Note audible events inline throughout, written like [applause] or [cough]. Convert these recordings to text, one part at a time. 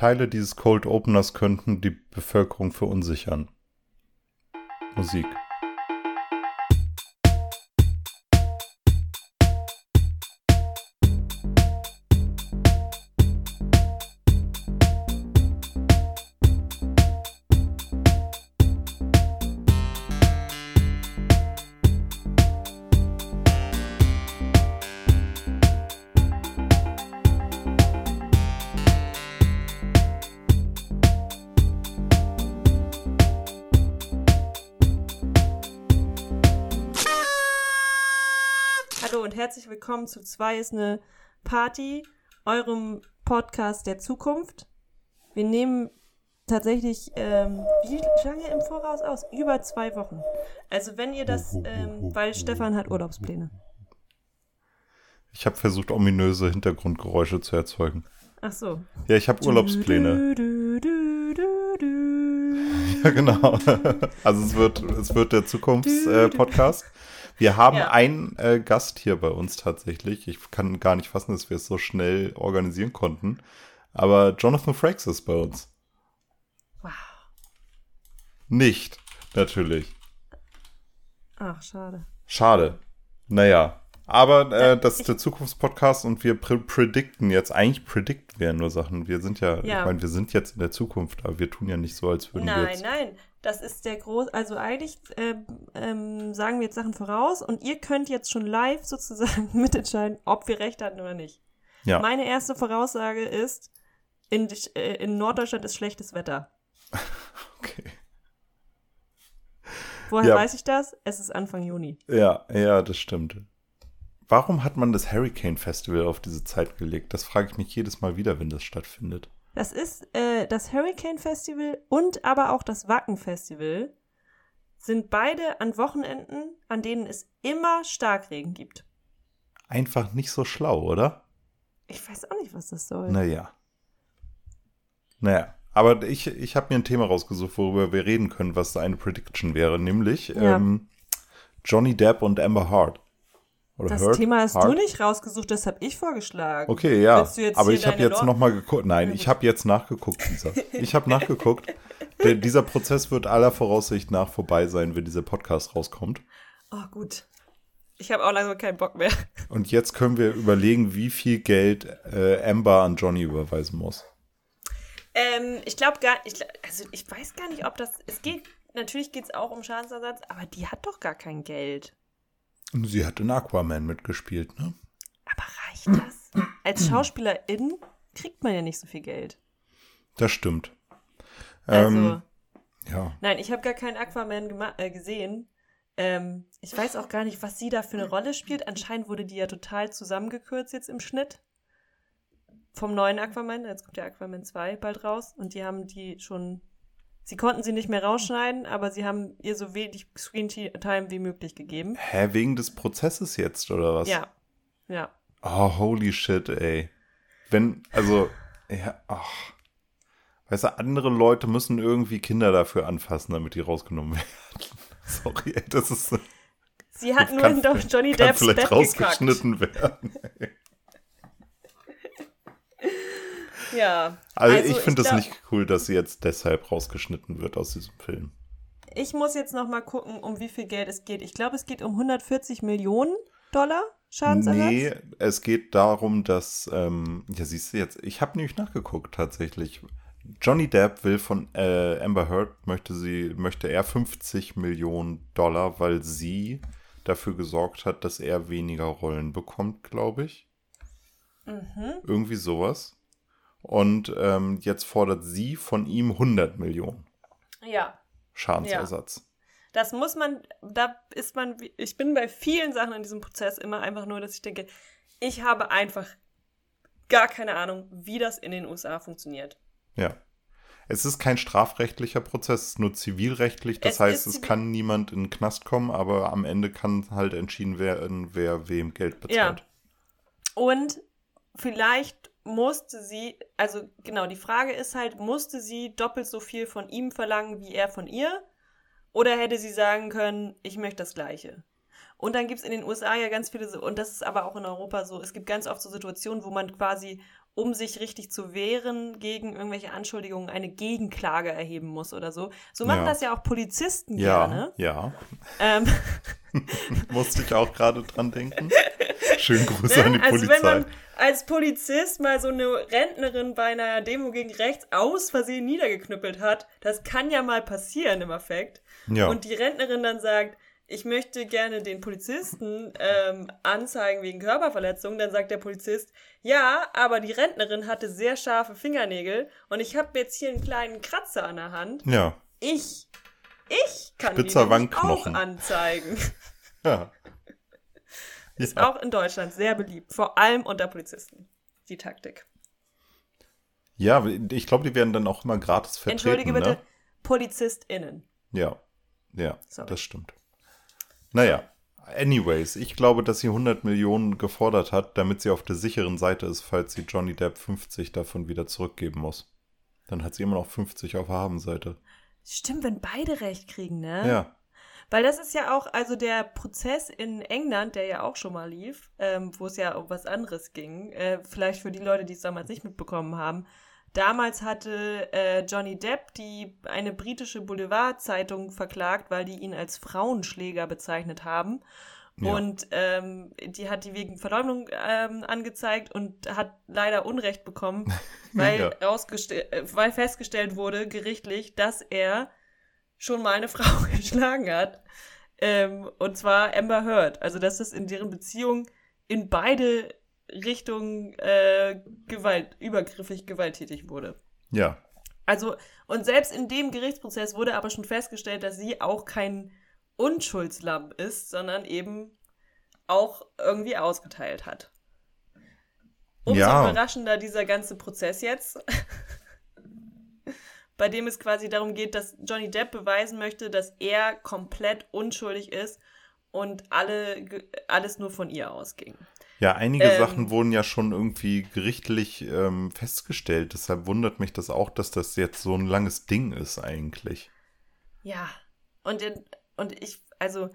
Teile dieses Cold Openers könnten die Bevölkerung verunsichern. Musik. Willkommen zu zwei ist eine Party, eurem Podcast der Zukunft. Wir nehmen tatsächlich, ähm, wie lange im Voraus aus? Über zwei Wochen. Also wenn ihr das, ähm, weil Stefan hat Urlaubspläne. Ich habe versucht, ominöse Hintergrundgeräusche zu erzeugen. Ach so. Ja, ich habe Urlaubspläne. Du, du, du, [laughs] Ja, genau. Also es wird, es wird der Zukunftspodcast. Wir haben Ja. einen äh, Gast hier bei uns tatsächlich. Ich kann gar nicht fassen, dass wir es so schnell organisieren konnten. Aber Jonathan Frakes ist bei uns. Wow. Nicht, natürlich. Ach, schade. Schade. Naja. Aber äh, das ist der Zukunftspodcast und wir pr predikten jetzt. Eigentlich predikten wir ja nur Sachen. Wir sind ja, Ja. ich meine, wir sind jetzt in der Zukunft, aber wir tun ja nicht so, als würden wir Nein, nein, das ist der groß. Also eigentlich ähm, ähm, sagen wir jetzt Sachen voraus und ihr könnt jetzt schon live sozusagen [laughs] mitentscheiden, ob wir recht hatten oder nicht. Ja. Meine erste Voraussage ist, in, äh, in Norddeutschland ist schlechtes Wetter. [laughs] Okay. Woher Ja. weiß ich das? Es ist Anfang Juni. Ja, ja, das stimmt. Warum hat man das Hurricane Festival auf diese Zeit gelegt? Das frage ich mich jedes Mal wieder, wenn das stattfindet. Das ist äh, das Hurricane Festival und aber auch das Wacken Festival sind beide an Wochenenden, an denen es immer Starkregen gibt. Einfach nicht so schlau, oder? Ich weiß auch nicht, was das soll. Naja. Naja. Aber ich, ich habe mir ein Thema rausgesucht, worüber wir reden können, was eine Prediction wäre, nämlich Ja. ähm, Johnny Depp und Amber Hart. Oder Das Heard? Thema hast Hart? du nicht rausgesucht, das habe ich vorgeschlagen. Okay, ja. Aber ich habe jetzt Lor- noch mal geguckt. Nein, ich habe jetzt nachgeguckt, Lisa. [laughs] Ich habe nachgeguckt. Der, dieser Prozess wird aller Voraussicht nach vorbei sein, wenn dieser Podcast rauskommt. Oh, gut. Ich habe auch langsam keinen Bock mehr. Und jetzt können wir überlegen, wie viel Geld äh, Amber an Johnny überweisen muss. Ähm, ich glaube gar ich, also ich weiß gar nicht, ob das, es geht, natürlich geht es auch um Schadensersatz, aber die hat doch gar kein Geld. Und sie hat in Aquaman mitgespielt, ne? Aber reicht das? Als Schauspielerin kriegt man ja nicht so viel Geld. Das stimmt. Also, Ähm, ja. nein, ich habe gar keinen Aquaman äh, gesehen. Ähm, ich weiß auch gar nicht, was sie da für eine Rolle spielt. Anscheinend wurde die ja total zusammengekürzt jetzt im Schnitt. Vom neuen Aquaman. Jetzt kommt der Aquaman 2 bald raus. Und die haben die schon. Sie konnten sie nicht mehr rausschneiden, aber sie haben ihr so wenig Screen-Time wie möglich gegeben. Hä, wegen des Prozesses jetzt, oder was? Ja. Ja. Oh, holy shit, ey. Wenn, also, ja, ach. Weißt du, andere Leute müssen irgendwie Kinder dafür anfassen, damit die rausgenommen [laughs] werden. Sorry, ey, das ist. Sie hat nur kann- in Johnny kann Depps vielleicht Bett gekackt. rausgeschnitten werden. Ja. Also, ich finde es nicht cool, dass sie jetzt deshalb rausgeschnitten wird aus diesem Film. Ich muss jetzt noch mal gucken, um wie viel Geld es geht. Ich glaube, es geht um 140 Millionen Dollar Schadensersatz. Nee, es geht darum, dass, ähm, ja, siehst du jetzt, ich habe nämlich nachgeguckt tatsächlich. Johnny Depp will von äh, Amber Heard, möchte sie, möchte er 50 Millionen Dollar, weil sie dafür gesorgt hat, dass er weniger Rollen bekommt, glaube ich. Mhm. Irgendwie sowas. Und ähm, jetzt fordert sie von ihm 100 Millionen Ja, Schadensersatz. das muss man, da ist man, ich bin bei vielen Sachen in diesem Prozess immer einfach nur, dass ich denke, ich habe einfach gar keine Ahnung, wie das in den USA funktioniert. Ja. Es ist kein strafrechtlicher Prozess, es ist nur zivilrechtlich. Das Es heißt, es kann niemand in den Knast kommen, aber am Ende kann halt entschieden werden, wer wem Geld bezahlt. Und vielleicht musste sie, also genau, die Frage ist halt, musste sie doppelt so viel von ihm verlangen, wie er von ihr? Oder hätte sie sagen können, ich möchte das Gleiche? Und dann gibt es in den USA ja ganz viele, und das ist aber auch in Europa so, es gibt ganz oft so Situationen, wo man quasi um sich richtig zu wehren gegen irgendwelche Anschuldigungen, eine Gegenklage erheben muss oder so. So machen Ja. das ja auch Polizisten Ja, gerne. ja. Ähm, [laughs] Musste ich auch gerade dran denken. Schönen [laughs] Gruß an die Ne? also Polizei. wenn man als Polizist mal so eine Rentnerin bei einer Demo gegen rechts aus Versehen niedergeknüppelt hat, das kann ja mal passieren im Effekt. ja. Und die Rentnerin dann sagt, ich möchte gerne den Polizisten ähm, anzeigen wegen Körperverletzung, dann sagt der Polizist, ja, aber die Rentnerin hatte sehr scharfe Fingernägel und ich habe jetzt hier einen kleinen Kratzer an der Hand. ja. Ich, ich kann Spitzer die auch anzeigen. [laughs] Ja. Ist ja. auch in Deutschland sehr beliebt, vor allem unter Polizisten, die Taktik. ja, ich glaube, die werden dann auch immer gratis vertreten. Entschuldige bitte, Ne? PolizistInnen. Ja, ja, Sorry. das stimmt. Naja, anyways, ich glaube, dass sie 100 Millionen gefordert hat, damit sie auf der sicheren Seite ist, falls sie Johnny Depp 50 davon wieder zurückgeben muss. Dann hat sie immer noch 50 auf der Habenseite. Stimmt, wenn beide recht kriegen, ne? Ja, Weil das ist ja auch, also der Prozess in England, der ja auch schon mal lief, ähm, wo es ja um was anderes ging, äh, vielleicht für die Leute, die es damals nicht mitbekommen haben. Damals hatte äh, Johnny Depp die eine britische Boulevardzeitung verklagt, weil die ihn als Frauenschläger bezeichnet haben. Ja. Und ähm, die hat die wegen Verleumdung ähm, angezeigt und hat leider Unrecht bekommen, [laughs] weil, Ja. äh, weil festgestellt wurde, gerichtlich, dass er schon mal eine [laughs] Frau geschlagen hat. Ähm, und zwar Amber Heard. Also, dass das in deren Beziehung in beide Richtungen äh, Gewalt, übergriffig gewalttätig wurde. ja, Also, und selbst in dem Gerichtsprozess wurde aber schon festgestellt, dass sie auch kein Unschuldslamm ist, sondern eben auch irgendwie ausgeteilt hat. Umso Ja. überraschender dieser ganze Prozess jetzt, [laughs] bei dem es quasi darum geht, dass Johnny Depp beweisen möchte, dass er komplett unschuldig ist und alle, alles nur von ihr ausging. Ja, einige Ähm, Sachen wurden ja schon irgendwie gerichtlich ähm, festgestellt. Deshalb wundert mich das auch, dass das jetzt so ein langes Ding ist eigentlich. Ja, und, in, und ich, also,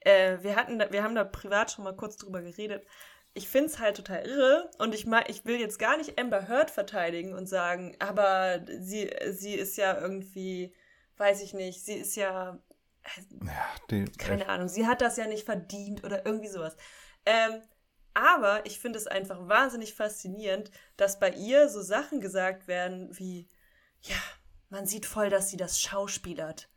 äh, wir hatten, da, wir haben da privat schon mal kurz drüber geredet. Ich finde es halt total irre und ich mein, ich will jetzt gar nicht Amber Heard verteidigen und sagen, aber sie, sie ist ja irgendwie, weiß ich nicht, sie ist ja, Ja, die, keine Ahnung, sie hat das ja nicht verdient oder irgendwie sowas. Ähm, aber ich finde es einfach wahnsinnig faszinierend, dass bei ihr so Sachen gesagt werden wie, ja, man sieht voll, dass sie das schauspielert.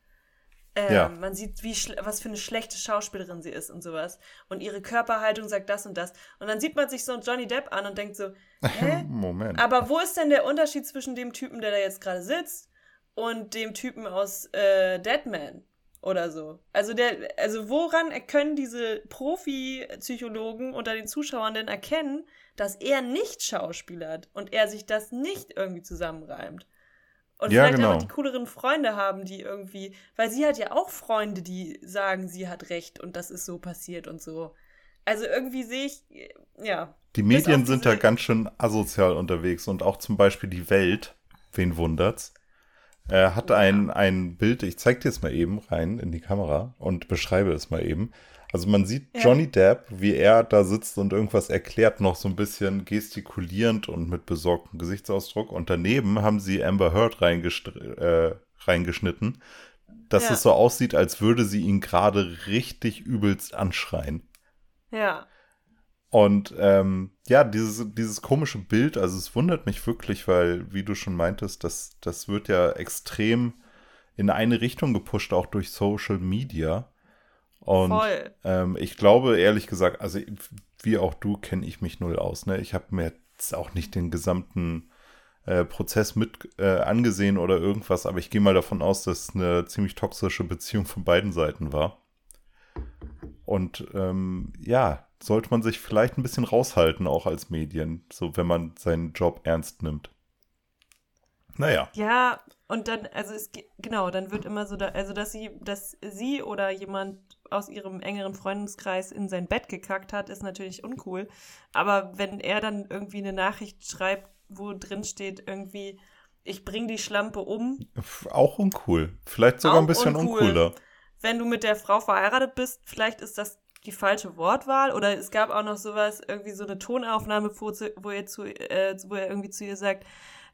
Ähm, Ja. Man sieht, wie was für eine schlechte Schauspielerin sie ist und sowas. Und ihre Körperhaltung sagt das und das. Und dann sieht man sich so einen Johnny Depp an und denkt so, [laughs] hä? Moment. Aber wo ist denn der Unterschied zwischen dem Typen, der da jetzt gerade sitzt, und dem Typen aus äh, Deadman oder so? Also der, also woran können diese Profi-Psychologen unter den Zuschauern denn erkennen, dass er nicht schauspielert und er sich das nicht irgendwie zusammenreimt? Und Ja, vielleicht genau. einfach die cooleren Freunde haben, die irgendwie, weil sie hat ja auch Freunde, die sagen, sie hat recht und das ist so passiert und so. Also irgendwie sehe ich, ja, Die Medien sind da ganz schön asozial unterwegs und auch zum Beispiel die Welt, wen wundert's, äh, hat ein, ein Bild, ich zeig dir es mal eben rein in die Kamera und beschreibe es mal eben. Also man sieht Ja. Johnny Depp, wie er da sitzt und irgendwas erklärt, noch so ein bisschen gestikulierend und mit besorgtem Gesichtsausdruck. Und daneben haben sie Amber Heard äh, reingeschnitten, dass Ja. es so aussieht, als würde sie ihn gerade richtig übelst anschreien. ja. Und ähm, ja, dieses, dieses komische Bild, also es wundert mich wirklich, weil, wie du schon meintest, das, das wird ja extrem in eine Richtung gepusht, auch durch Social Media. Und ähm, ich glaube, ehrlich gesagt, also wie auch du, kenne ich mich null aus. Ne? Ich habe mir jetzt auch nicht den gesamten äh, Prozess mit äh, angesehen oder irgendwas, aber ich gehe mal davon aus, dass es eine ziemlich toxische Beziehung von beiden Seiten war. Und ähm, ja, sollte man sich vielleicht ein bisschen raushalten, auch als Medien, so wenn man seinen Job ernst nimmt. Naja, Ja, und dann, also es ge- genau, dann wird immer so, da, also dass sie, dass sie oder jemand aus ihrem engeren Freundeskreis in sein Bett gekackt hat, ist natürlich uncool. Aber wenn er dann irgendwie eine Nachricht schreibt, wo drin steht, irgendwie, ich bring die Schlampe um, auch uncool. Vielleicht sogar ein bisschen uncool. uncooler. wenn du mit der Frau verheiratet bist, vielleicht ist das die falsche Wortwahl oder es gab auch noch sowas, irgendwie so eine Tonaufnahme, wo, wo, er, zu, äh, wo er irgendwie zu ihr sagt,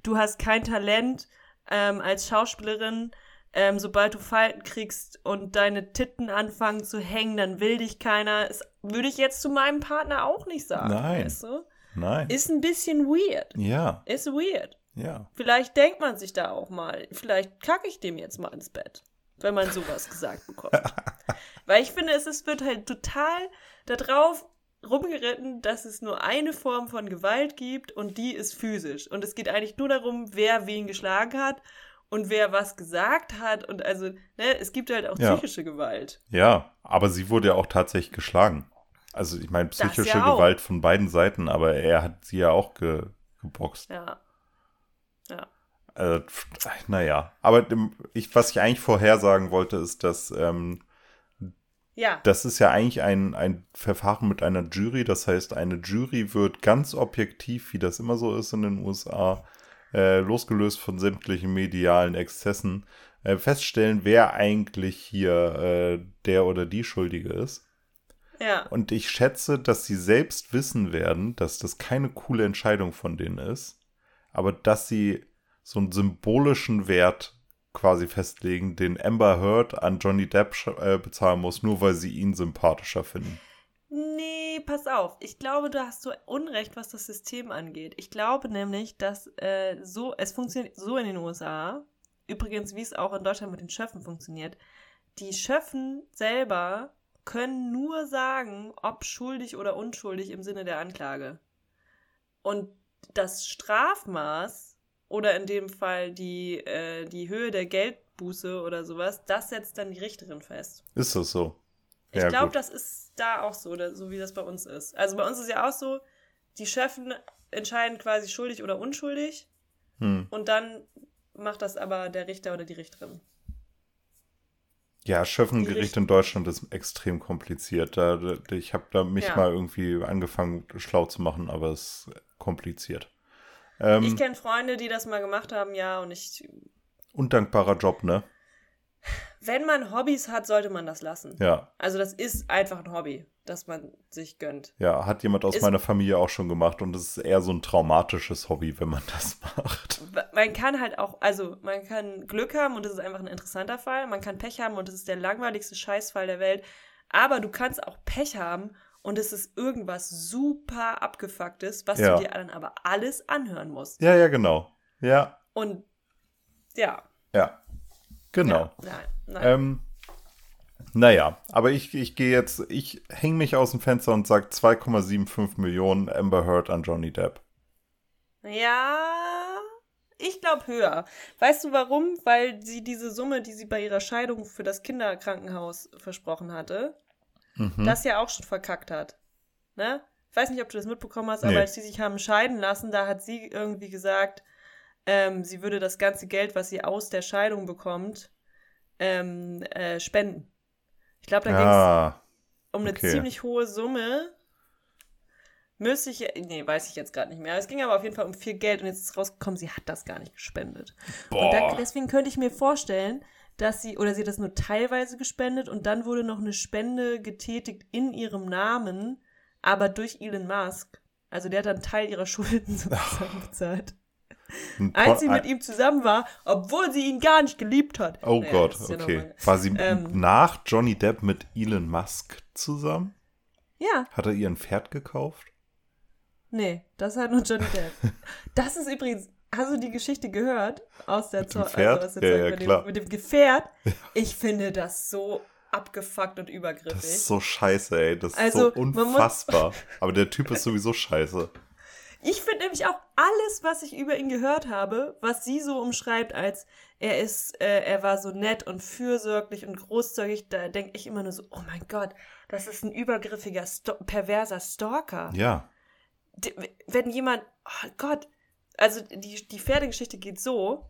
du hast kein Talent ähm, als Schauspielerin, ähm, sobald du Falten kriegst und deine Titten anfangen zu hängen, dann will dich keiner. Das würde ich jetzt zu meinem Partner auch nicht sagen. Nein. Weißt du? Nein. Ist ein bisschen weird. ja, Ist weird. ja. Vielleicht denkt man sich da auch mal, vielleicht kacke ich dem jetzt mal ins Bett, wenn man sowas gesagt bekommt. Weil ich finde, es wird halt total darauf rumgeritten, dass es nur eine Form von Gewalt gibt und die ist physisch. Und es geht eigentlich nur darum, wer wen geschlagen hat und wer was gesagt hat. Und also, ne, es gibt halt auch Ja. psychische Gewalt. Ja, aber sie wurde ja auch tatsächlich geschlagen. Also ich meine, psychische ja. Gewalt von beiden Seiten, aber er hat sie ja auch ge geboxt. Ja. Ja. Äh, naja, aber ich, was ich eigentlich vorhersagen wollte, ist, dass ähm, Ja. das ist ja eigentlich ein, ein Verfahren mit einer Jury. Das heißt, eine Jury wird ganz objektiv, wie das immer so ist in den USA, äh, losgelöst von sämtlichen medialen Exzessen, äh, feststellen, wer eigentlich hier äh, der oder die Schuldige ist. Ja. Und ich schätze, dass sie selbst wissen werden, dass das keine coole Entscheidung von denen ist, aber dass sie so einen symbolischen Wert quasi festlegen, den Amber Heard an Johnny Depp äh, bezahlen muss, nur weil sie ihn sympathischer finden. Nee, pass auf. Ich glaube, du hast so Unrecht, was das System angeht. Ich glaube nämlich, dass äh, so, es funktioniert so in den USA, übrigens, wie es auch in Deutschland mit den Schöffen funktioniert. Die Schöffen selber können nur sagen, ob schuldig oder unschuldig im Sinne der Anklage. Und das Strafmaß oder in dem Fall die, äh, die Höhe der Geldbuße oder sowas, das setzt dann die Richterin fest. Ist das so? Ich Ja, glaube, das ist da auch so, oder so wie das bei uns ist. Also bei uns ist ja auch so, die Chefen entscheiden quasi schuldig oder unschuldig Hm. und dann macht das aber der Richter oder die Richterin. Ja, Schöffengericht Richt- in Deutschland ist extrem kompliziert. Da, da, ich habe da mich Ja. mal irgendwie angefangen, schlau zu machen, aber es ist kompliziert. Ähm, Ich kenne Freunde, die das mal gemacht haben, ja, und ich, undankbarer Job, ne? wenn man Hobbys hat, sollte man das lassen. Ja, Also das ist einfach ein Hobby, das man sich gönnt. ja, hat jemand aus Ist- meiner Familie auch schon gemacht und es ist eher so ein traumatisches Hobby, wenn man [laughs] das macht. Man kann halt auch, also man kann Glück haben und das ist einfach ein interessanter Fall. Man kann Pech haben und das ist der langweiligste Scheißfall der Welt. Aber du kannst auch Pech haben und es ist irgendwas super abgefucktes, was Ja. du dir dann aber alles anhören musst. Ja, ja, genau. Ja, Und ja. ja. Genau. Ja, nein, nein. Ähm, naja, aber ich, ich gehe jetzt, ich hänge mich aus dem Fenster und sage 2,75 Millionen Amber Heard an Johnny Depp. Ja, ich glaube höher. Weißt du warum? Weil sie diese Summe, die sie bei ihrer Scheidung für das Kinderkrankenhaus versprochen hatte, Mhm. das ja auch schon verkackt hat. Ne? Ich weiß nicht, ob du das mitbekommen hast, Nee. aber als sie sich haben scheiden lassen, da hat sie irgendwie gesagt, ähm, sie würde das ganze Geld, was sie aus der Scheidung bekommt, ähm, äh, spenden. Ich glaube, da ging es ja, um eine okay. ziemlich hohe Summe. Müsste ich, nee, weiß ich jetzt gerade nicht mehr. Es ging aber auf jeden Fall um viel Geld und jetzt ist rausgekommen, sie hat das gar nicht gespendet. Und da, boah. deswegen könnte ich mir vorstellen, dass sie, oder sie hat das nur teilweise gespendet und dann wurde noch eine Spende getätigt in ihrem Namen, aber durch Elon Musk. Also der hat dann einen Teil ihrer [laughs] Schulden sozusagen bezahlt. Als sie mit ihm zusammen war, obwohl sie ihn gar nicht geliebt hat. Oh Naja, Gott, ja okay. War sie Ähm. nach Johnny Depp mit Elon Musk zusammen? Ja, Hat er ihr ein Pferd gekauft? nee, das hat nur Johnny Depp. [laughs] Das ist übrigens, hast du die Geschichte gehört? Aus der, Mit dem Zo- Pferd? Also Ja, ja, mit, klar. dem, mit dem Gefährt. Ich finde das so abgefuckt und übergriffig. Das ist so scheiße, ey. Das ist Also, so man muss- unfassbar. Aber der Typ ist sowieso scheiße. Ich finde nämlich auch alles, was ich über ihn gehört habe, was sie so umschreibt, als er ist, äh, er war so nett und fürsorglich und großzügig, da denke ich immer nur so, oh mein Gott, das ist ein übergriffiger, Sto perverser Stalker. Ja. D- Wenn jemand, oh Gott, also die, die Pferdegeschichte geht so,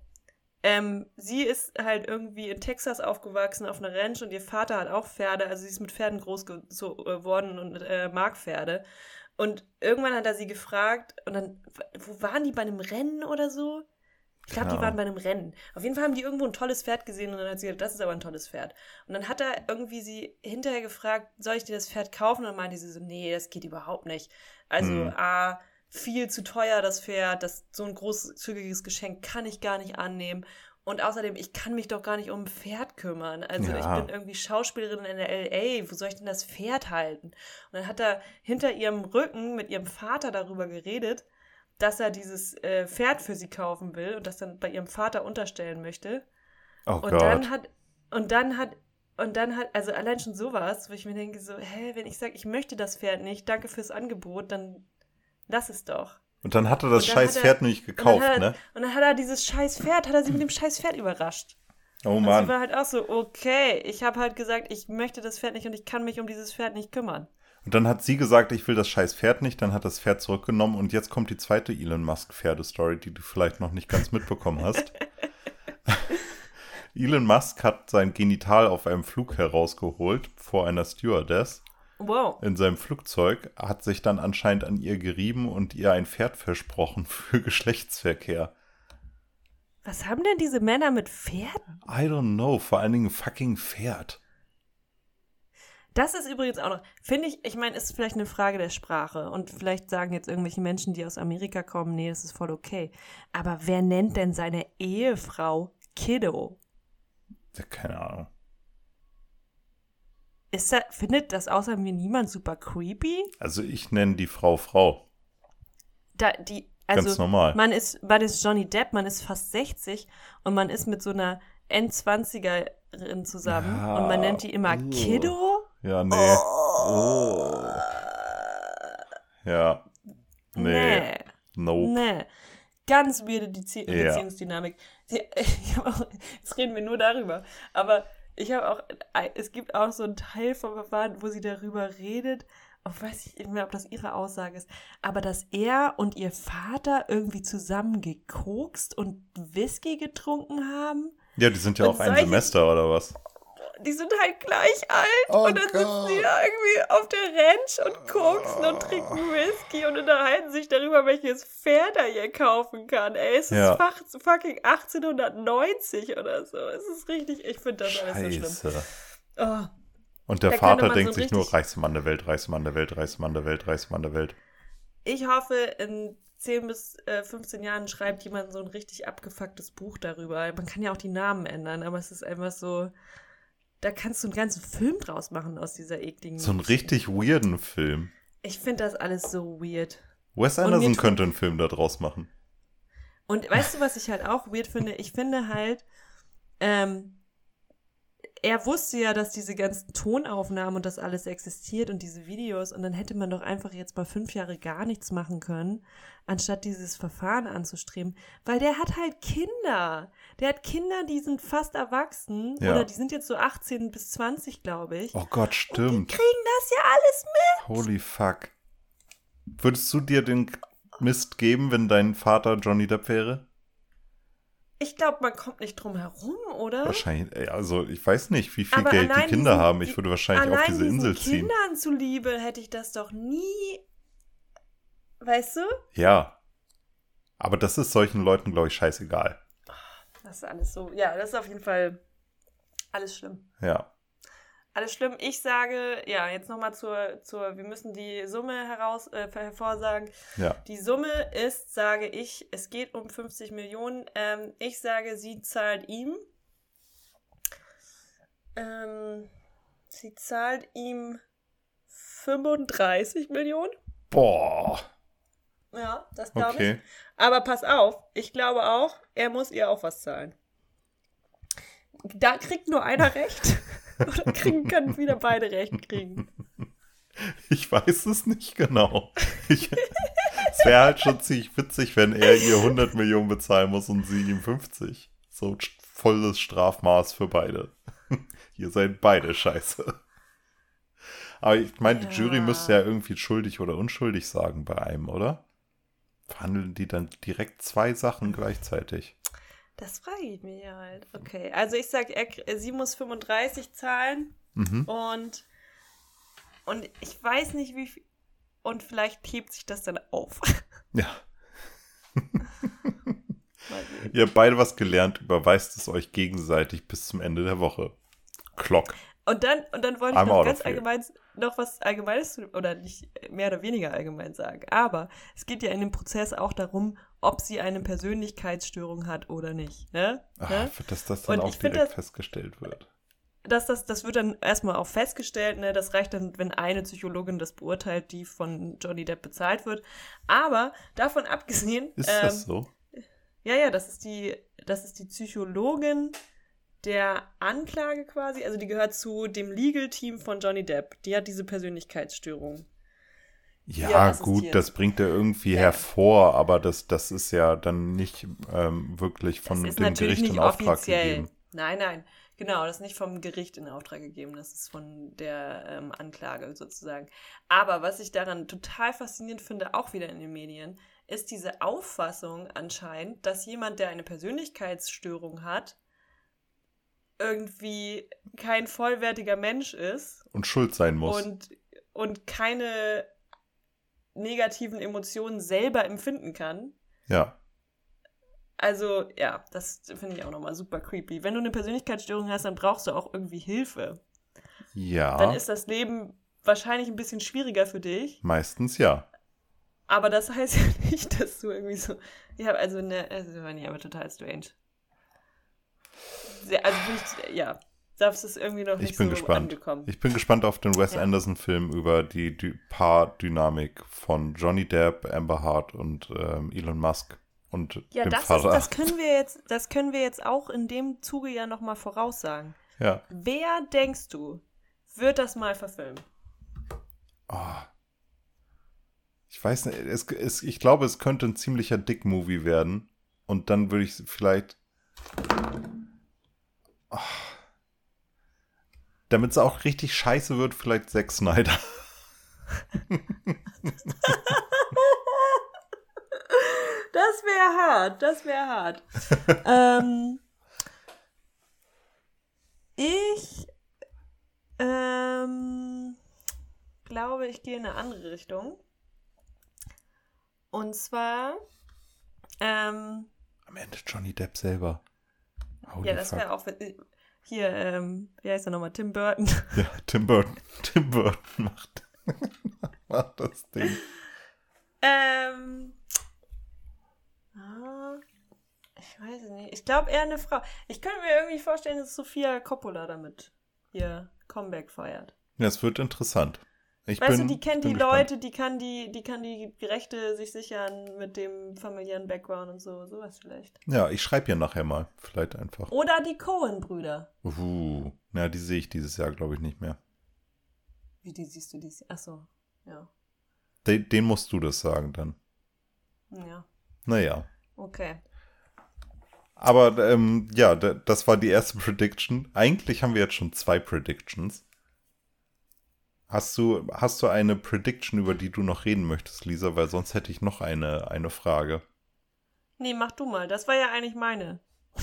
ähm, sie ist halt irgendwie in Texas aufgewachsen auf einer Ranch und ihr Vater hat auch Pferde, also sie ist mit Pferden groß ge- so, äh, geworden und äh, mag Pferde. Und irgendwann hat er sie gefragt und dann, wo waren die bei einem Rennen oder so? Ich glaube, die Genau. waren bei einem Rennen. Auf jeden Fall haben die irgendwo ein tolles Pferd gesehen und dann hat sie gesagt, das ist aber ein tolles Pferd. Und dann hat er irgendwie sie hinterher gefragt, soll ich dir das Pferd kaufen? Und dann meinte sie so, nee, das geht überhaupt nicht. Also, Hm. A, viel zu teuer das Pferd, das so ein großzügiges Geschenk kann ich gar nicht annehmen. Und außerdem, ich kann mich doch gar nicht um ein Pferd kümmern. Also Ja. ich bin irgendwie Schauspielerin in der LA, wo soll ich denn das Pferd halten? Und dann hat er hinter ihrem Rücken mit ihrem Vater darüber geredet, dass er dieses äh, Pferd für sie kaufen will und das dann bei ihrem Vater unterstellen möchte. Oh Und Gott. dann hat, und dann hat, und dann hat, also allein schon sowas, wo ich mir denke, so, hä, wenn ich sage, ich möchte das Pferd nicht, danke fürs Angebot, dann lass es doch. Und dann hat er das Und scheiß er- Pferd nicht Und gekauft, hat er, ne? und dann hat er dieses scheiß Pferd, hat er sie mit dem scheiß Pferd überrascht. Oh Und sie Mann. war halt auch so, okay, ich habe halt gesagt, ich möchte das Pferd nicht und ich kann mich um dieses Pferd nicht kümmern. Und dann hat sie gesagt, ich will das scheiß Pferd nicht, dann hat das Pferd zurückgenommen und jetzt kommt die zweite Elon Musk Pferdestory, die du vielleicht noch nicht ganz mitbekommen hast. [laughs] Elon Musk hat sein Genital auf einem Flug herausgeholt vor einer Stewardess Wow. in seinem Flugzeug, hat sich dann anscheinend an ihr gerieben und ihr ein Pferd versprochen für [laughs] Geschlechtsverkehr. Was haben denn diese Männer mit Pferden? I don't know, vor allen Dingen fucking Pferd. Das ist übrigens auch noch, finde ich, ich meine, ist vielleicht eine Frage der Sprache und vielleicht sagen jetzt irgendwelche Menschen, die aus Amerika kommen, nee, das ist voll okay. Aber wer nennt denn seine Ehefrau Kiddo? Ja, keine Ahnung. Ist da, findet das außer mir niemand super creepy? Also ich nenne die Frau Frau. Da, die, also, Ganz normal. Man ist, man ist Johnny Depp, man ist fast 60 und man ist mit so einer N20erin zusammen Ja, und man nennt die immer uh. Kiddo? Ja, nee. Oh. Ja. Nee. Nope. Nee. Ganz weirde Bezie Ja. Beziehungsdynamik. [laughs] Jetzt reden wir nur darüber. Aber ich habe auch, es gibt auch so einen Teil vom Verfahren, wo sie darüber redet. Ich weiß nicht mehr, ob das ihre Aussage ist. Aber dass er und ihr Vater irgendwie zusammen gekokst und Whisky getrunken haben. Ja, die sind ja Und auch ein solche- Semester oder was? Die sind halt gleich alt. Oh und dann sitzen Gott. sie da irgendwie auf der Ranch und koksen und trinken Whisky und unterhalten sich darüber, welches Pferd er hier kaufen kann. Ey, es ist Ja. fucking 1890 oder so. Es ist richtig, ich finde das alles so schlimm. Scheiße. Oh, Und der Da Vater denkt so sich nur, richtig- reichste Mann der Welt, reichste Mann der Welt, reichste Mann der Welt, reichste Mann der Welt. ich hoffe, in 10 bis äh, 15 Jahren schreibt jemand so ein richtig abgefucktes Buch darüber. Man kann ja auch die Namen ändern, aber es ist einfach so, da kannst du einen ganzen Film draus machen aus dieser ekligen So einen richtig weirden Film. Ich finde das alles so weird. Wes Anderson könnte einen Film da draus machen. Und weißt du, was ich halt auch weird finde? Ich finde halt, ähm, er wusste ja, dass diese ganzen Tonaufnahmen und das alles existiert und diese Videos und dann hätte man doch einfach jetzt mal fünf Jahre gar nichts machen können, anstatt dieses Verfahren anzustreben, weil der hat halt Kinder. Der hat Kinder, die sind fast erwachsen Ja. oder die sind jetzt so 18 bis 20, glaube ich. Oh Gott, Die stimmt. kriegen das ja alles mit. Holy fuck. Würdest du dir den Mist geben, wenn dein Vater Johnny Depp wäre? Ich glaube, man kommt nicht drum herum, oder? Wahrscheinlich, ey, also ich weiß nicht, wie viel Aber Geld die Kinder diesen- haben. Ich würde wahrscheinlich auf diese Insel ziehen. Kindern zuliebe hätte ich das doch nie. Weißt du? Ja. Aber das ist solchen Leuten, glaube ich, scheißegal. Das ist alles so. Ja, das ist auf jeden Fall alles schlimm. Ja. Alles schlimm. Ich sage, ja, jetzt nochmal zur, zur, wir müssen die Summe heraus, äh, hervorsagen. Ja. Die Summe ist, sage ich, es geht um 50 Millionen. Ähm, ich sage, sie zahlt ihm. Ähm, sie zahlt ihm 35 Millionen. Boah. Ja, das glaube ich. Okay. Aber pass auf, ich glaube auch, er muss ihr auch was zahlen. Da kriegt nur einer recht. [laughs] [laughs] Oder kriegen, können wieder beide recht kriegen. [laughs] Ich weiß es nicht genau. Ich, es wäre halt schon ziemlich witzig, wenn er ihr 100 Millionen bezahlen muss und sie ihm 50. So volles Strafmaß für beide. [laughs] Ihr seid beide scheiße. Aber ich meine, die Ja. Jury müsste ja irgendwie schuldig oder unschuldig sagen bei einem, oder? Verhandeln die dann direkt zwei Sachen gleichzeitig? Das frage ich mich halt. Okay, also ich sage, sie muss 35 zahlen Mhm. und, und ich weiß nicht, wie viel. Und vielleicht hebt sich das dann auf. [laughs] Ja. [laughs] Ihr habt beide was gelernt, überweist es euch gegenseitig bis zum Ende der Woche. Klock. Und dann, und dann wollte ich noch ganz allgemein noch was Allgemeines oder nicht mehr oder weniger allgemein sagen. Aber es geht ja in dem Prozess auch darum, ob sie eine Persönlichkeitsstörung hat oder nicht. Ne? Ach, ne? dass das dann Und auch direkt das- festgestellt wird. Das, das, das wird dann erstmal auch festgestellt, ne? Das reicht dann, wenn eine Psychologin das beurteilt, die von Johnny Depp bezahlt wird. Aber davon [laughs] abgesehen. Ist ähm, das so? Ja, ja, das ist die, das ist die Psychologin der Anklage quasi. Also die gehört zu dem Legal-Team von Johnny Depp. Die hat diese Persönlichkeitsstörung. Ja, gut, das bringt er irgendwie Ja. hervor, aber das, das ist ja dann nicht ähm, wirklich von dem Gericht in Auftrag offiziell. gegeben. Nein, nein. Genau, das ist nicht vom Gericht in Auftrag gegeben, das ist von der ähm, Anklage sozusagen. Aber was ich daran total faszinierend finde, auch wieder in den Medien, ist diese Auffassung anscheinend, dass jemand, der eine Persönlichkeitsstörung hat, irgendwie kein vollwertiger Mensch ist Und schuld sein muss. und, und keine negativen Emotionen selber empfinden kann. ja. Also, ja, das finde ich auch nochmal super creepy. Wenn du eine Persönlichkeitsstörung hast, dann brauchst du auch irgendwie Hilfe. Ja. Dann ist das Leben wahrscheinlich ein bisschen schwieriger für dich. meistens ja. Aber das heißt [laughs] ja nicht, dass du irgendwie so. Ja, also, ne, also, nee, aber total strange. Sehr, also, ich, ja, das ist irgendwie noch nicht Ich bin so gespannt. angekommen. Ich bin gespannt auf den Wes Ja. Anderson-Film über die, die Paardynamik von Johnny Depp, Amber Hart und ähm, Elon Musk und ja, dem das, ist, Vater. das können [laughs] wir jetzt, das können wir jetzt auch in dem Zuge ja nochmal voraussagen. ja. Wer denkst du, wird das mal verfilmen? Oh. Ich weiß nicht, es, es, ich glaube, es könnte ein ziemlicher Dick-Movie werden. Und dann würde ich vielleicht. Oh. Damit es auch richtig scheiße wird, vielleicht Zack Snyder. Das wäre hart, das wäre hart. ähm, ich ähm, glaube, ich gehe in eine andere Richtung. Und zwar, ähm, Am Ende Johnny Depp selber. Holy ja, das wäre auch hier, ähm, wie heißt er nochmal, Tim Burton. [laughs] Ja, Tim Burton. Tim Burton macht, [laughs] macht das Ding. Ähm. Ah, ich weiß es nicht. Ich glaube eher eine Frau. Ich könnte mir irgendwie vorstellen, dass Sophia Coppola damit ihr Comeback feiert. Ja, es wird interessant. Ich weißt bin, du, die kennt die gespannt. Leute, die kann die, die kann die Rechte sich sichern mit dem familiären Background und so, sowas vielleicht. Ja, ich schreibe ihr nachher mal. Vielleicht einfach. Oder die Cohen-Brüder. Uh, ja, die sehe ich dieses Jahr, glaube ich, nicht mehr. Wie die siehst du dies? Achso, ja. Den, den musst du das sagen dann. Ja, Naja. okay. Aber ähm, ja, da, das war die erste [laughs] Prediction. Eigentlich haben wir jetzt schon zwei Predictions. Hast du, hast du eine Prediction, über die du noch reden möchtest, Lisa? Weil sonst hätte ich noch eine, eine Frage. Nee, mach du mal. Das war ja eigentlich meine.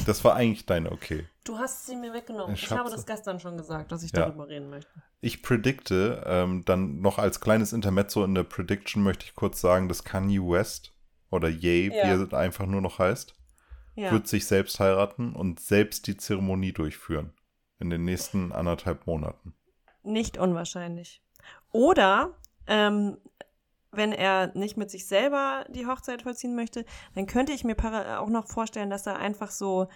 Das war eigentlich deine, okay. Du hast sie mir weggenommen. Ich Ich, hab habe das gestern schon gesagt, dass ich Ja. darüber reden möchte. Ich predikte, ähm, dann noch als kleines Intermezzo in der Prediction möchte ich kurz sagen, dass Kanye West oder Ye, Ja. wie er einfach nur noch heißt, Ja. wird sich selbst heiraten und selbst die Zeremonie durchführen. In den nächsten anderthalb Monaten. Nicht unwahrscheinlich. Oder, ähm, wenn er nicht mit sich selber die Hochzeit vollziehen möchte, dann könnte ich mir para- auch noch vorstellen, dass er einfach so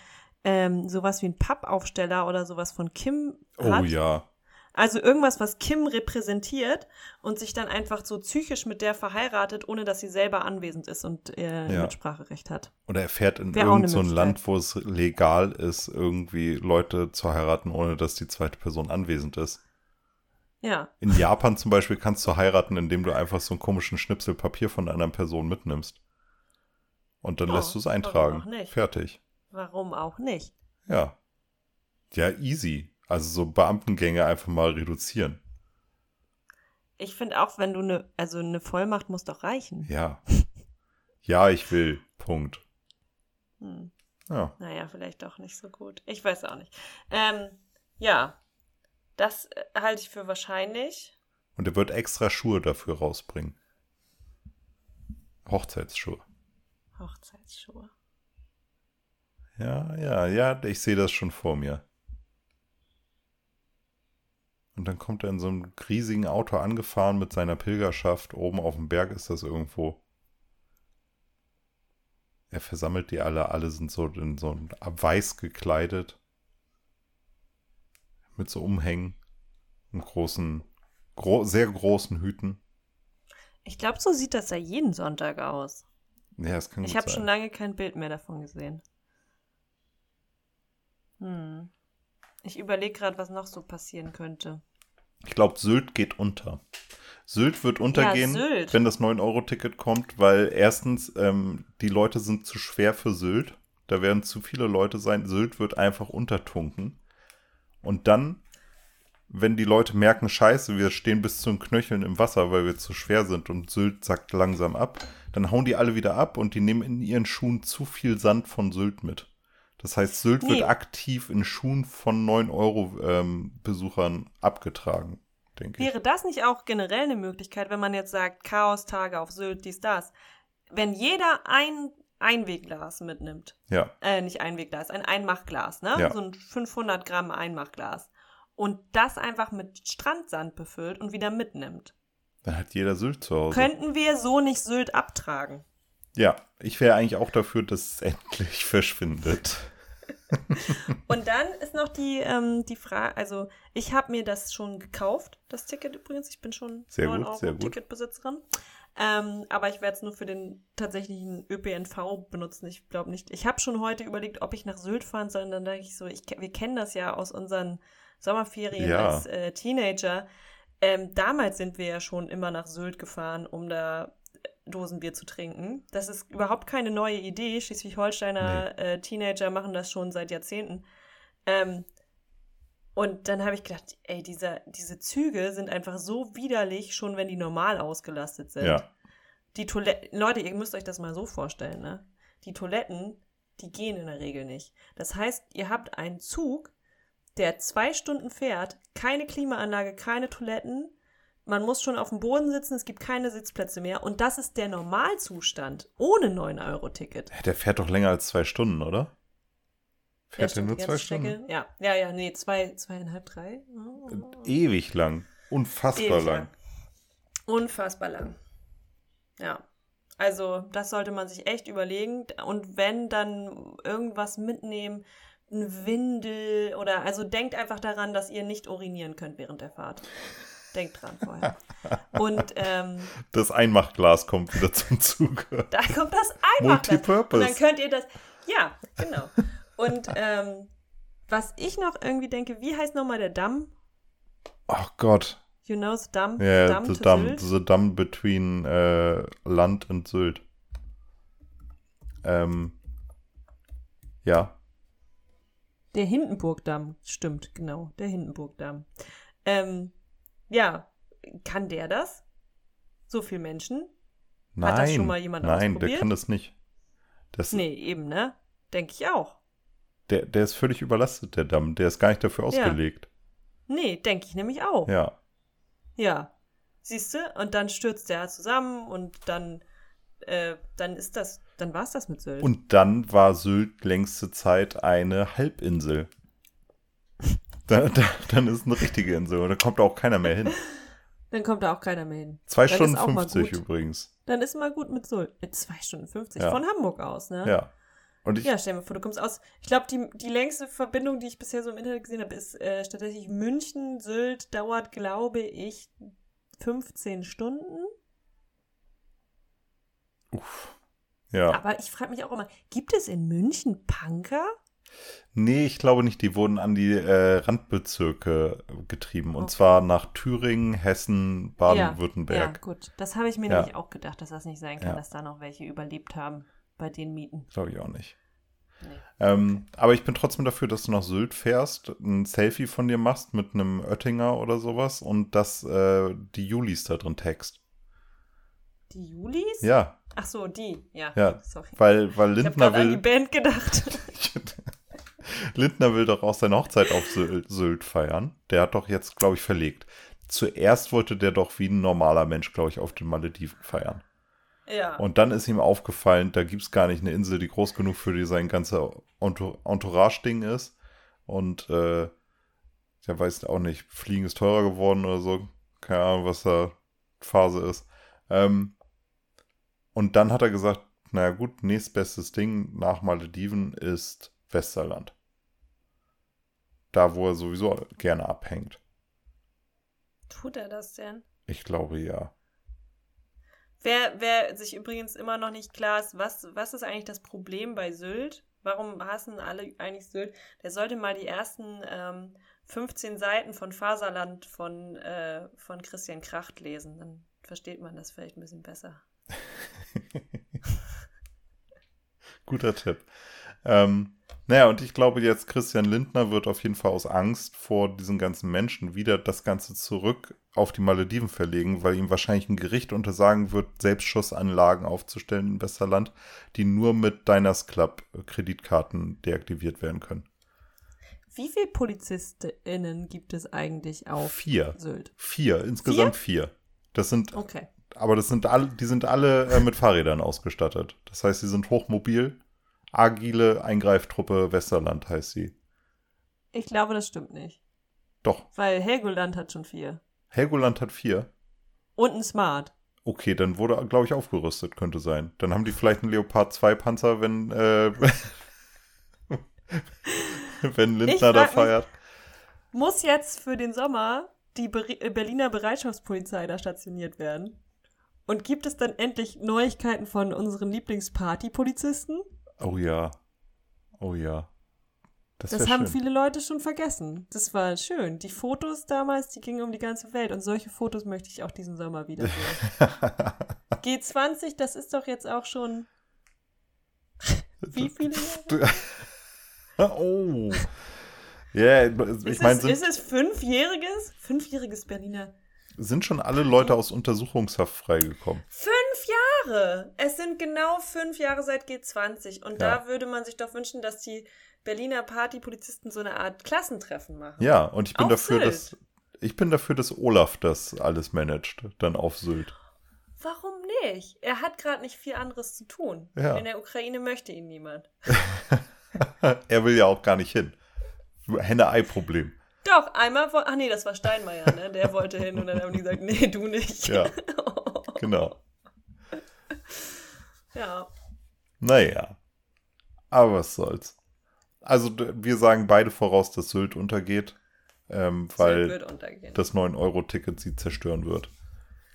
ähm, sowas wie ein Pappaufsteller oder sowas von Kim hat. Oh ja. Also irgendwas, was Kim repräsentiert und sich dann einfach so psychisch mit der verheiratet, ohne dass sie selber anwesend ist und äh, Ja. Mitspracherecht hat. Oder er fährt in irgendein so. Land, wo es legal ist, irgendwie Leute zu heiraten, ohne dass die zweite Person anwesend ist. Ja, In Japan zum Beispiel kannst du heiraten, indem du einfach so einen komischen Schnipsel Papier von einer Person mitnimmst. Und dann Ja, lässt du es warum eintragen. auch nicht? Fertig. warum auch nicht? Ja. Ja, easy. Also so Beamtengänge einfach mal reduzieren. Ich finde auch, wenn du eine, also eine Vollmacht muss doch reichen. Ja. Ja, ich will. Punkt. Hm. Ja. Naja, vielleicht doch nicht so gut. Ich weiß auch nicht. Ähm, ja, das äh, halte ich für wahrscheinlich. Und er wird extra Schuhe dafür rausbringen. Hochzeitsschuhe. Hochzeitsschuhe. Ja, ja, ja, ich sehe das schon vor mir. Und dann kommt er in so einem riesigen Auto angefahren mit seiner Pilgerschaft. Oben auf dem Berg ist das irgendwo. Er versammelt die alle. Alle sind so in so weiß gekleidet. Mit so Umhängen und großen, gro sehr großen Hüten. Ich glaube, so sieht das ja jeden Sonntag aus. Ja, das kann Ich habe schon lange kein Bild mehr davon gesehen. Hm. Ich überlege gerade, was noch so passieren könnte. Ich glaube, Sylt geht unter. Sylt wird untergehen, Sylt. wenn das 9-Euro-Ticket kommt, weil erstens, ähm, die Leute sind zu schwer für Sylt. Da werden zu viele Leute sein. Sylt wird einfach untertunken. Und dann, wenn die Leute merken, scheiße, wir stehen bis zu den Knöcheln im Wasser, weil wir zu schwer sind und Sylt sackt langsam ab, dann hauen die alle wieder ab und die nehmen in ihren Schuhen zu viel Sand von Sylt mit. Das heißt, Sylt Nee. wird aktiv in Schuhen von 9-Euro-Besuchern abgetragen, denke ich. Wäre das nicht auch generell eine Möglichkeit, wenn man jetzt sagt, Chaos-Tage auf Sylt, dies, das? Wenn jeder ein Einwegglas mitnimmt, Ja, äh, nicht Einwegglas, ein Einmachglas, ne? Ja. So ein 500 Gramm Einmachglas. Und das einfach mit Strandsand befüllt und wieder mitnimmt. dann hat jeder Sylt zu Hause. Könnten wir so nicht Sylt abtragen? Ja, ich wäre eigentlich auch dafür, dass es endlich [laughs] verschwindet. [laughs] Und dann ist noch die, ähm, die Frage, also ich habe mir das schon gekauft, das Ticket übrigens. Ich bin schon Sehr 9 gut, Euro sehr gut. Ähm, aber ich werde es nur für den tatsächlichen ÖPNV benutzen. Ich glaube nicht. Ich habe schon heute überlegt, ob ich nach Sylt fahren soll. Und dann denke ich so, ich, wir kennen das ja aus unseren Sommerferien Ja. als äh, Teenager. Ähm, damals sind wir ja schon immer nach Sylt gefahren, um da Dosenbier zu trinken. Das ist überhaupt keine neue Idee. Schleswig-Holsteiner äh, Teenager machen das schon seit Jahrzehnten. Ähm, und dann habe ich gedacht, ey, dieser, diese Züge sind einfach so widerlich, schon wenn die normal ausgelastet sind. Ja. Die Toiletten, Leute, ihr müsst euch das mal so vorstellen, ne? Die Toiletten, die gehen in der Regel nicht. Das heißt, ihr habt einen Zug, der zwei Stunden fährt, keine Klimaanlage, keine Toiletten, man muss schon auf dem Boden sitzen, es gibt keine Sitzplätze mehr und das ist der Normalzustand ohne 9-Euro-Ticket. Der fährt doch länger als zwei Stunden, oder? Fährt stimmt, nur zwei Stunden? Strecke- Ja, ja, ja, nee, zwei, zweieinhalb, drei. Ewig lang. Unfassbar Ewig lang. lang. Unfassbar lang. Ja. Also, das sollte man sich echt überlegen. Und wenn, dann irgendwas mitnehmen, ein Windel oder, also denkt einfach daran, dass ihr nicht urinieren könnt während der Fahrt. Denkt dran vorher. Und ähm, Das Einmachglas kommt wieder zum Zuge. da kommt das Einmachglas. Multipurpose. Und dann könnt ihr das, ja, genau. Und ähm, was ich noch irgendwie denke, wie heißt nochmal der Damm? Ach Gott. You know the Damm? Ja, Damm the, Sylt? the dumb between äh, Land und Sylt. Ähm, ja. Der Hindenburgdamm, stimmt, genau, der Hindenburgdamm. Ähm, ja, kann der das? So viel Menschen? Nein, Hat das schon mal jemand nein, der kann das nicht. Das, Nee, eben, ne? Denke ich auch. Der, der ist völlig überlastet, der Damm. Der ist gar nicht dafür Ja. ausgelegt. Nee, denke ich nämlich auch. Ja. Ja. Siehst du? Und dann stürzt der zusammen und dann, äh, dann ist das, dann war es das mit Sylt. Und dann war Sylt längste Zeit eine Halbinsel. [laughs] Da, da, dann ist eine richtige Insel und da kommt auch keiner mehr hin. [laughs] dann kommt da auch keiner mehr hin. Zwei Dann Stunden ist auch mal 50 gut. übrigens. Dann ist mal gut mit Sylt. Mit zwei Stunden 50 Ja. von Hamburg aus, ne? Ja. Und ich, Ja, stell dir mal vor, du kommst aus. Ich glaube, die, die längste Verbindung, die ich bisher so im Internet gesehen habe, ist äh, tatsächlich München. Sylt dauert, glaube ich, 15 Stunden. ja. Aber ich frage mich auch immer, gibt es in München Punker? Nee, ich glaube nicht. Die wurden an die äh, Randbezirke getrieben. Und Okay. zwar nach Thüringen, Hessen, Ja, Baden-Württemberg. gut. Das habe ich mir Ja. nämlich auch gedacht, dass das nicht sein kann, Ja. dass da noch welche überlebt haben bei den Mieten. Glaube ich auch nicht. Nee. Ähm, aber ich bin trotzdem dafür, dass du nach Sylt fährst, ein Selfie von dir machst mit einem Oettinger oder sowas und dass äh, die Julis da drin text. Die Julis? Ja, Ach so, die. Ja, Ja, sorry. weil, weil Ich habe Lindner gerade an die will. Band gedacht. [laughs] [laughs] Lindner will doch auch seine Hochzeit auf Sylt, Sylt feiern. Der hat doch jetzt, glaube ich, verlegt. Zuerst wollte der doch wie ein normaler Mensch, glaube ich, auf den Malediven feiern. Ja. Und dann ist ihm aufgefallen, da gibt es gar nicht eine Insel, die groß genug für die sein ganze Entourage-Ding ist. Und äh, der weiß auch nicht, Fliegen ist teurer geworden oder so. Keine Ahnung, was da Phase ist. Ähm, und dann hat er gesagt, naja gut, nächstbestes Ding nach Malediven ist Westerland. Da, wo er sowieso gerne abhängt. Tut er das denn? Ich glaube ja. Wer, wer sich übrigens immer noch nicht klar ist, was, was ist eigentlich das Problem bei Sylt? Warum hassen alle eigentlich Sylt? Der sollte mal die ersten ähm, 15 Seiten von Faserland von, äh, von Christian Kracht lesen. Dann versteht man das vielleicht ein bisschen besser. [laughs] Guter Tipp. Ähm, naja, und ich glaube jetzt, Christian Lindner wird auf jeden Fall aus Angst vor diesen ganzen Menschen wieder das Ganze zurück auf die Malediven verlegen, weil ihm wahrscheinlich ein Gericht untersagen wird, Selbstschussanlagen aufzustellen in Westerland, die nur mit Diners Club Kreditkarten deaktiviert werden können. Wie viele PolizistInnen gibt es eigentlich auf vier. Sylt? Vier, insgesamt vier. vier. Das sind, okay. aber das sind alle, die sind alle äh, mit Fahrrädern ausgestattet. Das heißt, sie sind hochmobil. Agile Eingreiftruppe Westerland heißt sie. Ich glaube, das stimmt nicht. Doch. Weil Helgoland hat schon vier. Helgoland hat vier. Und ein Smart. Okay, dann wurde, glaube ich, aufgerüstet, könnte sein. Dann haben die vielleicht einen Leopard 2 Panzer, wenn, äh, [laughs] wenn Lindner da feiert. Mich, muss jetzt für den Sommer die Berliner Bereitschaftspolizei da stationiert werden? Und gibt es dann endlich Neuigkeiten von unseren Lieblingsparty-Polizisten? Oh ja. Oh ja. Das, das haben schön. viele Leute schon vergessen. Das war schön. Die Fotos damals, die gingen um die ganze Welt. Und solche Fotos möchte ich auch diesen Sommer wieder sehen. [laughs] G20, das ist doch jetzt auch schon. [laughs] Wie viele Jahre? [laughs] oh. Ja, yeah, ich meine. Ist, ist es fünfjähriges? Fünfjähriges Berliner sind schon alle Leute aus Untersuchungshaft freigekommen. Fünf Jahre! Es sind genau fünf Jahre seit G20. Und ja. da würde man sich doch wünschen, dass die Berliner Partypolizisten so eine Art Klassentreffen machen. Ja, und ich bin auf dafür, Sylt. dass ich bin dafür, dass Olaf das alles managt, dann auf Sylt. Warum nicht? Er hat gerade nicht viel anderes zu tun. Ja. In der Ukraine möchte ihn niemand. [laughs] er will ja auch gar nicht hin. Henne-Ei-Problem. Doch, einmal, ach nee, das war Steinmeier, ne? Der wollte hin und dann haben die gesagt, nee, du nicht. Ja, [laughs] genau. Ja. Naja, aber was soll's. Also wir sagen beide voraus, dass Sylt untergeht, ähm, weil das 9-Euro-Ticket sie zerstören wird.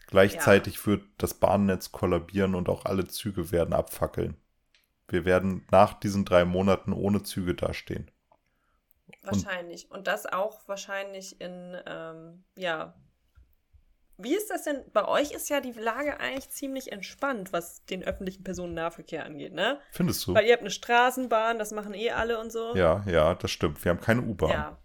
Gleichzeitig ja. wird das Bahnnetz kollabieren und auch alle Züge werden abfackeln. Wir werden nach diesen drei Monaten ohne Züge dastehen. Wahrscheinlich. Und, und das auch wahrscheinlich in, ähm, ja. Wie ist das denn? Bei euch ist ja die Lage eigentlich ziemlich entspannt, was den öffentlichen Personennahverkehr angeht, ne? Findest du? Weil ihr habt eine Straßenbahn, das machen eh alle und so. Ja, ja, das stimmt. Wir haben keine U-Bahn. Ja.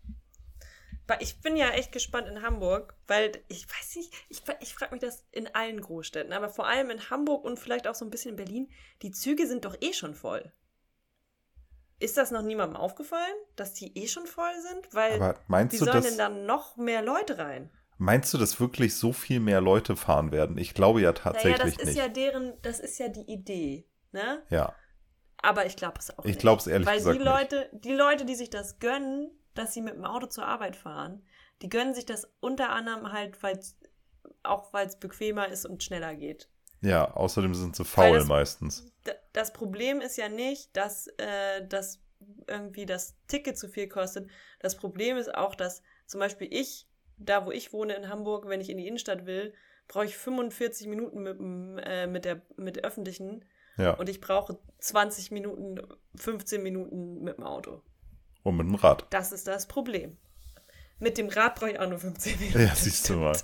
Ich bin ja echt gespannt in Hamburg, weil ich weiß nicht, ich, ich frage mich das in allen Großstädten, aber vor allem in Hamburg und vielleicht auch so ein bisschen in Berlin, die Züge sind doch eh schon voll. Ist das noch niemandem aufgefallen, dass die eh schon voll sind? Weil Aber meinst wie du, sollen denn dann noch mehr Leute rein? Meinst du, dass wirklich so viel mehr Leute fahren werden? Ich glaube ja tatsächlich naja, das ist nicht. ja deren, das ist ja die Idee, ne? Ja. Aber ich glaube es auch ich nicht. Ich glaube es ehrlich Weil gesagt die Leute, nicht. die Leute, die sich das gönnen, dass sie mit dem Auto zur Arbeit fahren, die gönnen sich das unter anderem halt, weil auch weil es bequemer ist und schneller geht. Ja, außerdem sind sie faul das, meistens. Das Problem ist ja nicht, dass, äh, dass irgendwie das Ticket zu viel kostet. Das Problem ist auch, dass zum Beispiel ich, da wo ich wohne in Hamburg, wenn ich in die Innenstadt will, brauche ich 45 Minuten mit, äh, mit, der, mit der öffentlichen. Ja. Und ich brauche 20 Minuten, 15 Minuten mit dem Auto. Und mit dem Rad. Das ist das Problem. Mit dem Rad brauche ich auch nur 15 Minuten. Ja, siehst du mal.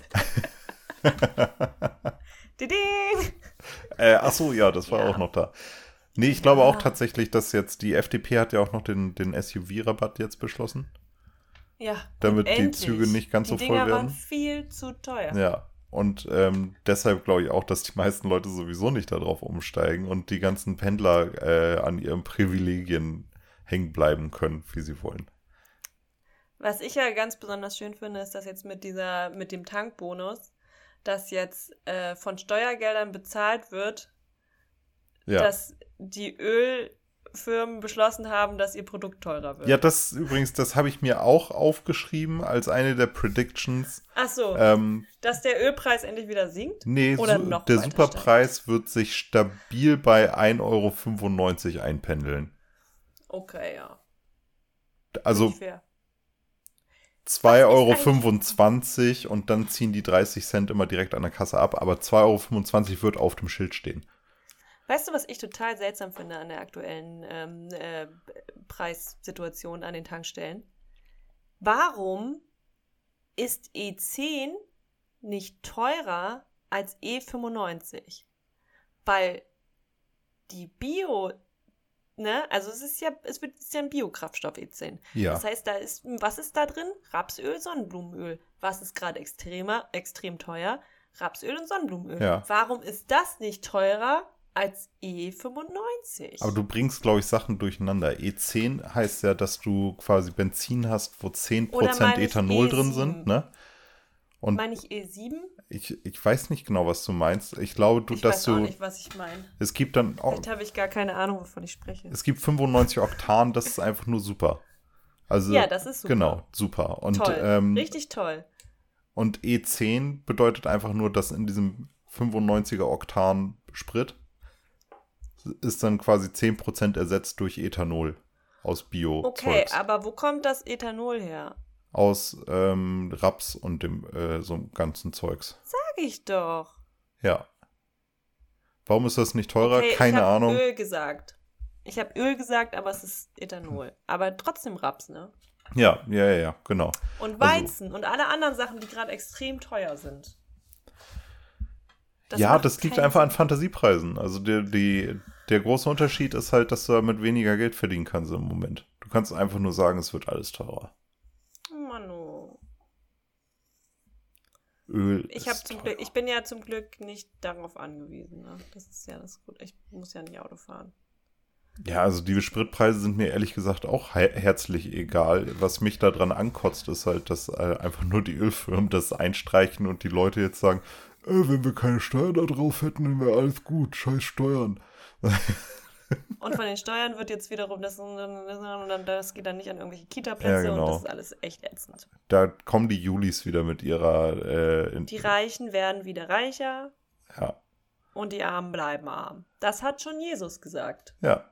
[laughs] Ding! Äh, ach so, ja, das war ja. auch noch da. Nee, ich ja. glaube auch tatsächlich, dass jetzt die FDP hat ja auch noch den, den SUV-Rabatt jetzt beschlossen. Ja. Damit die Züge nicht ganz die so voll Dinger werden. waren viel zu teuer. Ja. Und ähm, deshalb glaube ich auch, dass die meisten Leute sowieso nicht darauf umsteigen und die ganzen Pendler äh, an ihren Privilegien hängen bleiben können, wie sie wollen. Was ich ja ganz besonders schön finde, ist, dass jetzt mit dieser, mit dem Tankbonus, dass jetzt äh, von Steuergeldern bezahlt wird, ja. dass die Öl Firmen beschlossen haben, dass ihr Produkt teurer wird. Ja, das übrigens, das habe ich mir auch aufgeschrieben als eine der Predictions. Ach so, Ähm, dass der Ölpreis endlich wieder sinkt? nee, Oder su- noch der Superpreis wird sich stabil bei 1,95 Euro einpendeln. Okay, ja. Also Nicht fair. 2,25 Euro und dann ziehen die 30 Cent immer direkt an der Kasse ab, aber 2,25 Euro wird auf dem Schild stehen. Weißt du, was ich total seltsam finde an der aktuellen ähm, äh, Preissituation an den Tankstellen? Warum ist E10 nicht teurer als E95? Weil die Bio, ne, also es ist ja, es wird, es ist ja ein Biokraftstoff E10. Ja. Das heißt, da ist, was ist da drin? Rapsöl, Sonnenblumenöl. Was ist gerade extremer, extrem teuer? Rapsöl und Sonnenblumenöl. Ja. Warum ist das nicht teurer als E95? Aber du bringst, glaube ich, Sachen durcheinander. E10 heißt ja, dass du quasi Benzin hast, wo 10% Oder meine ich Ethanol E7? drin sind, ne? Und Meine ich E7? ich, ich weiß nicht genau, was du meinst. Ich glaube, du, Ich dass weiß du. auch nicht, was ich meine. Es gibt dann auch. Vielleicht habe ich gar keine Ahnung, wovon ich spreche. Es gibt 95 Oktan, das ist einfach nur super. Also, Ja, das ist super. Genau, super. Und, toll. ähm, Richtig toll. und E10 bedeutet einfach nur, dass in diesem 95er Oktan Sprit ist dann quasi 10% ersetzt durch Ethanol aus bio Okay, aber wo kommt das Ethanol her? Aus ähm, Raps und dem äh, so ganzen Zeugs. Sag ich doch. Ja. Warum ist das nicht teurer? Okay, Keine ich hab Ahnung. Öl gesagt. Ich habe Öl gesagt, aber es ist Ethanol. Aber trotzdem Raps, ne? Ja, ja, ja, ja, genau. Und Also- Weizen und alle anderen Sachen, die gerade extrem teuer sind. Das ja, das liegt einfach an. Fantasiepreisen. Also der, die, der große Unterschied ist halt, dass du damit weniger Geld verdienen kannst im Moment. Du kannst einfach nur sagen, es wird alles teurer. Manu. Öl. Ich, ist zum. Glück, ich bin ja zum Glück nicht darauf angewiesen. Ne? Das ist ja das Gute. Ich muss ja nicht Auto fahren. Ja, also die Spritpreise sind mir ehrlich gesagt auch he herzlich egal. Was mich daran ankotzt, ist halt, dass äh, einfach nur die Ölfirmen das einstreichen und die Leute jetzt sagen, äh, wenn wir keine Steuern da drauf hätten, dann wäre alles gut. Scheiß Steuern. [laughs] Und von den Steuern wird jetzt wiederum das, und dann- das geht dann nicht an irgendwelche Kita-Plätze Ja, genau. und das ist alles echt ätzend. Da kommen die Julis wieder mit ihrer äh, Die Reichen werden wieder reicher ja, und die Armen bleiben arm. Das hat schon Jesus gesagt. ja.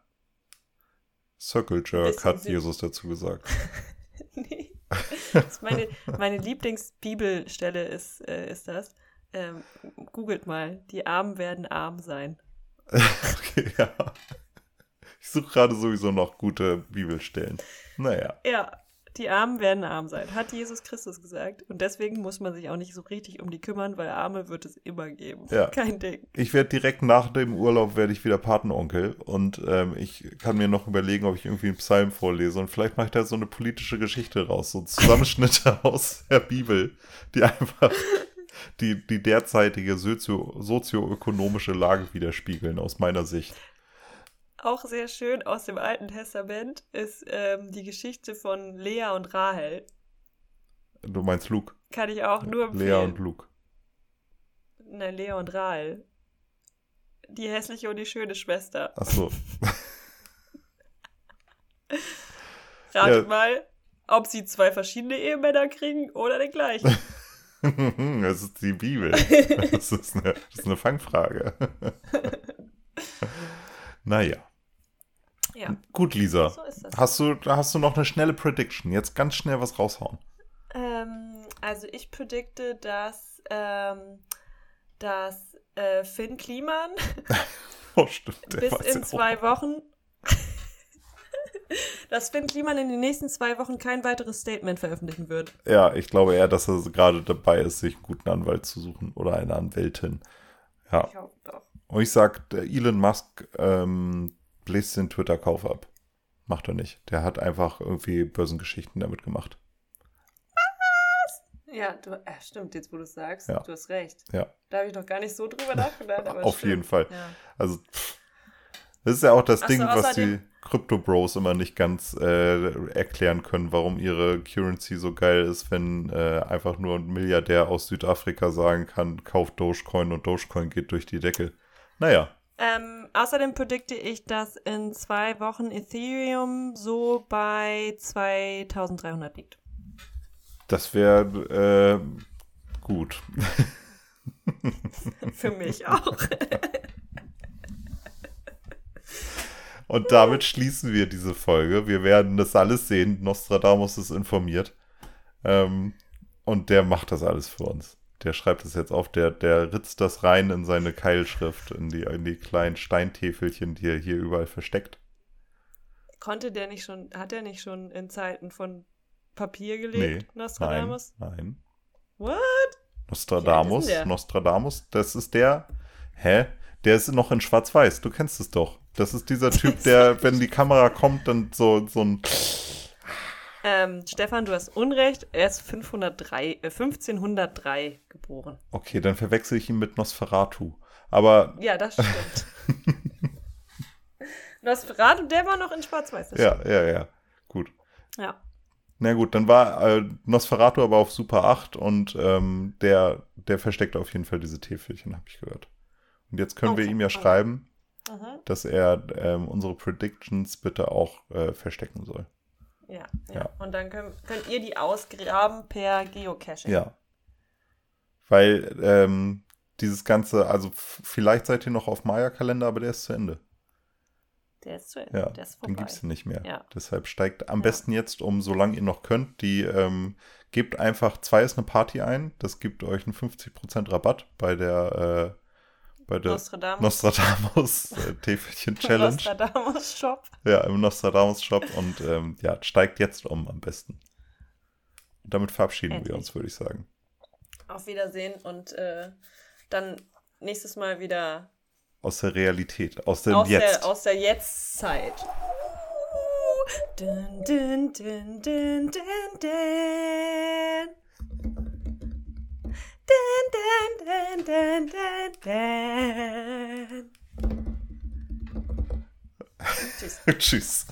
Circle Jerk hat. Jesus dazu gesagt. [laughs] nee. Meine, meine Lieblingsbibelstelle ist, äh, ist das. Ähm, googelt mal, die Armen werden arm sein. [laughs] okay, ja. Ich suche gerade sowieso noch gute Bibelstellen. Naja. Ja, die Armen werden arm sein, hat Jesus Christus gesagt. Und deswegen muss man sich auch nicht so richtig um die kümmern, weil Arme wird es immer geben. Ja. [laughs] Kein Ding. Ich werde direkt nach dem Urlaub werde ich wieder Patenonkel und ähm, ich kann mir noch überlegen, ob ich irgendwie einen Psalm vorlese und vielleicht mache ich da so eine politische Geschichte raus, so Zusammenschnitte [laughs] aus der Bibel, die einfach die, die derzeitige sozio sozioökonomische Lage widerspiegeln aus meiner Sicht. Auch sehr schön aus dem Alten Testament ist ähm, die Geschichte von Lea und Rahel. Du meinst Luke, Kann ich auch nur empfehlen. Lea und Luke. Nein, Lea und Rahel. Die hässliche und die schöne Schwester. Ach so. [laughs] Ratet Ja. mal, ob sie zwei verschiedene Ehemänner kriegen oder den gleichen. [laughs] [laughs] das ist die Bibel. [laughs] Das ist eine, das ist eine Fangfrage. [laughs] naja. Ja, Gut, Lisa. so ist das. Hast du, hast du noch eine schnelle Prediction? Jetzt ganz schnell was raushauen. Ähm, also ich predikte, dass, ähm, dass äh, Finn Kliman Oh, bis in zwei Wochen dass Finn Kliman in den nächsten zwei Wochen kein weiteres Statement veröffentlichen wird. Ja, ich glaube eher, dass er gerade dabei ist, sich einen guten Anwalt zu suchen oder eine Anwältin. Ja. Ich hoffe doch. Und ich sag, der Elon Musk ähm, bläst den Twitter-Kauf ab. Macht er nicht. Der hat einfach irgendwie Börsengeschichten damit gemacht. Ja, du, äh, stimmt, jetzt wo du es sagst, Ja. du hast recht. Ja, Da habe ich noch gar nicht so drüber [laughs] nachgedacht. Auf stimmt. jeden Fall. Ja. Also, pff, das ist ja auch das Ach so, Ding, was die außerdem- Crypto-Bros immer nicht ganz äh, erklären können, warum ihre Currency so geil ist, wenn äh, einfach nur ein Milliardär aus Südafrika sagen kann, kauft Dogecoin und Dogecoin geht durch die Decke. Naja, Ähm, außerdem predikte ich, dass in zwei Wochen Ethereum so bei 2300 liegt. Das wäre äh, gut. [laughs] Für mich auch. [laughs] Und damit schließen wir diese Folge. Wir werden das alles sehen. Nostradamus ist informiert. Ähm, und der macht das alles für uns. Der schreibt das jetzt auf, der, der ritzt das rein in seine Keilschrift, in die, in die kleinen Steintäfelchen, die er hier überall versteckt. Konnte der nicht schon, hat er nicht schon in Zeiten von Papier gelebt, nee, Nostradamus? Nein, nein. What? Nostradamus, Nostradamus, das ist der, hä? Der ist noch in Schwarz-Weiß, du kennst es doch. Das ist dieser Typ, [laughs] der, wenn die Kamera kommt, dann so, so ein ähm, Stefan, du hast Unrecht. Er ist 503, äh, 1503 geboren. Okay, dann verwechsel ich ihn mit Nosferatu. Aber. Ja, das [laughs] stimmt. Nosferatu, der war noch in Schwarz-Weiß. Ja, ja, ja. Gut. Ja. Na gut, dann war äh, Nosferatu aber auf Super 8 und ähm, der, der versteckt auf jeden Fall diese Täfelchen, habe ich gehört. Und jetzt können okay. wir ihm ja schreiben, mhm. dass er ähm, unsere Predictions bitte auch äh, verstecken soll. Ja, ja. ja. Und dann könnt, könnt ihr die ausgraben per Geocaching. Ja. Weil ähm, dieses Ganze, also vielleicht seid ihr noch auf Maya-Kalender, aber der ist zu Ende. Der ist zu Ende. Ja, der ist vorbei. Den gibt es nicht mehr. Ja. Deshalb steigt am ja. besten jetzt um, solange ihr noch könnt, die ähm, gebt einfach zwei ist eine Party ein. Das gibt euch einen 50% Rabatt bei der äh, bei der Nostradamus, Nostradamus [laughs] äh, Täfelchen Challenge. Nostradamus Shop. Ja, im Nostradamus Shop und ähm, ja, steigt jetzt um am besten. Und damit verabschieden Endlich. wir uns, würde ich sagen. Auf Wiedersehen und äh, dann nächstes Mal wieder aus der Realität, aus dem aus Jetzt. Der, aus der Jetztzeit. Dun, dun, dun, dun, dun, dun. Dun, dun, dun. [laughs] Tschüss. Tschüss.